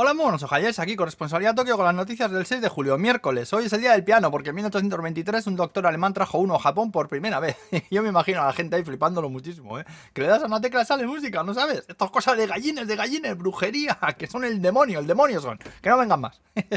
Hola, buenos ojalles, aquí corresponsalía Tokio con las noticias del 6 de julio, miércoles. Hoy es el día del piano, porque en 1823 un doctor alemán trajo uno a Japón por primera vez. Yo me imagino a la gente ahí flipándolo muchísimo, ¿eh? Que le das a una tecla sale música, ¿no sabes? Estas cosas de gallines, de gallines, brujería, que son el demonio, el demonio son. Que no vengan más.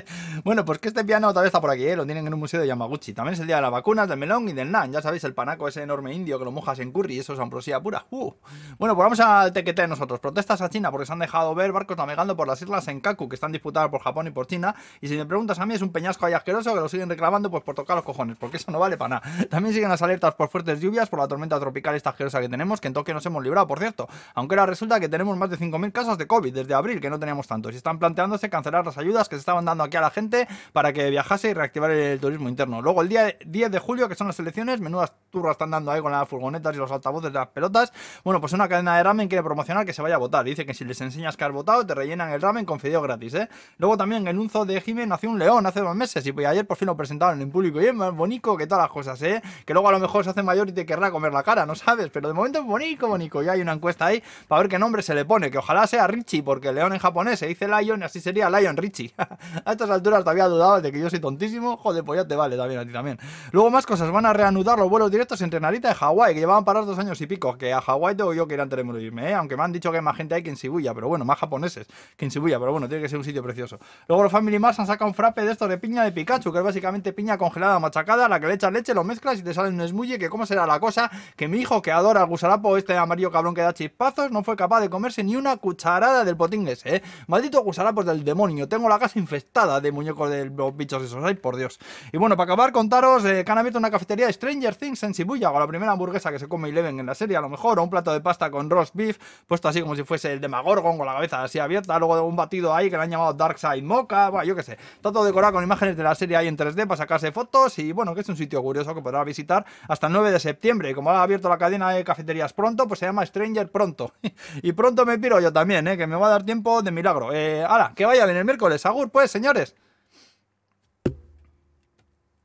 bueno, pues que este piano todavía está por aquí, ¿eh? Lo tienen en un museo de Yamaguchi. También es el día de las vacunas, del melón y del nan. Ya sabéis, el panaco ese enorme indio que lo mojas en curry eso es ambrosía pura. Uh. Bueno, pues vamos al tequete nosotros. Protestas a China porque se han dejado ver barcos navegando por las islas en Que están disputadas por Japón y por China. Y si me preguntas a mí, es un peñasco ahí asqueroso que lo siguen reclamando pues por tocar los cojones, porque eso no vale para nada. También siguen las alertas por fuertes lluvias, por la tormenta tropical esta asquerosa que tenemos, que en Tokio nos hemos librado, por cierto. Aunque ahora resulta que tenemos más de 5.000 casos de COVID desde abril, que no teníamos tantos. Y están planteándose cancelar las ayudas que se estaban dando aquí a la gente para que viajase y reactivar el turismo interno. Luego el día 10 de julio, que son las elecciones, menudas turras están dando ahí con las furgonetas y los altavoces de las pelotas. Bueno, pues una cadena de ramen quiere promocionar que se vaya a votar. Dice que si les enseñas que has votado, te rellenan el ramen con fideo gratis, ¿eh? Luego también en un de Jiménez nació un león hace dos meses y pues ayer por fin lo presentaron en público y es más bonito que todas las cosas, ¿eh? Que luego a lo mejor se hace mayor y te querrá comer la cara, no sabes, pero de momento es bonito, bonito. Ya hay una encuesta ahí para ver qué nombre se le pone, que ojalá sea Richie, porque león en japonés se dice Lion y así sería Lion Richie. a estas alturas todavía dudado de que yo soy tontísimo, joder, pues ya te vale también a ti también. Luego más cosas, van a reanudar los vuelos directos entre Narita y Hawái, que llevaban parados dos años y pico, que a Hawái tengo yo que ir antes de morirme, ¿eh? Aunque me han dicho que hay más gente ahí que en Shibuya, pero bueno, más japoneses que en Shibuya, pero bueno, tiene que ser un sitio precioso. Luego los Family Mars han sacado un frappe de estos de piña de Pikachu, que es básicamente piña congelada machacada, a la que le echas leche, lo mezclas y te sale un esmulle, que cómo será la cosa, que mi hijo que adora el gusarapo, este amarillo cabrón que da chispazos, no fue capaz de comerse ni una cucharada del potín ese, ¿eh? Maldito gusarapos del demonio, tengo la casa infestada de muñecos de los bichos esos, ay por Dios. Y bueno, para acabar, contaros eh, que han abierto una cafetería de Stranger Things en Shibuya, con la primera hamburguesa que se come Eleven en la serie, a lo mejor, o un plato de pasta con roast beef, puesto así como si fuese el de Magorgon, con la cabeza así abierta, luego un batido ahí que le han llamado Dark Side Mocha, bueno, yo qué sé, todo decorado con imágenes de la serie ahí en 3D para sacarse fotos y bueno, que es un sitio curioso que podrá visitar hasta el 9 de septiembre. Y como ha abierto la cadena de cafeterías pronto, pues se llama Stranger Pronto. y pronto me piro yo también, ¿eh? que me va a dar tiempo de milagro. Eh, ¡Hala! Que vaya bien el miércoles. Agur, pues, señores.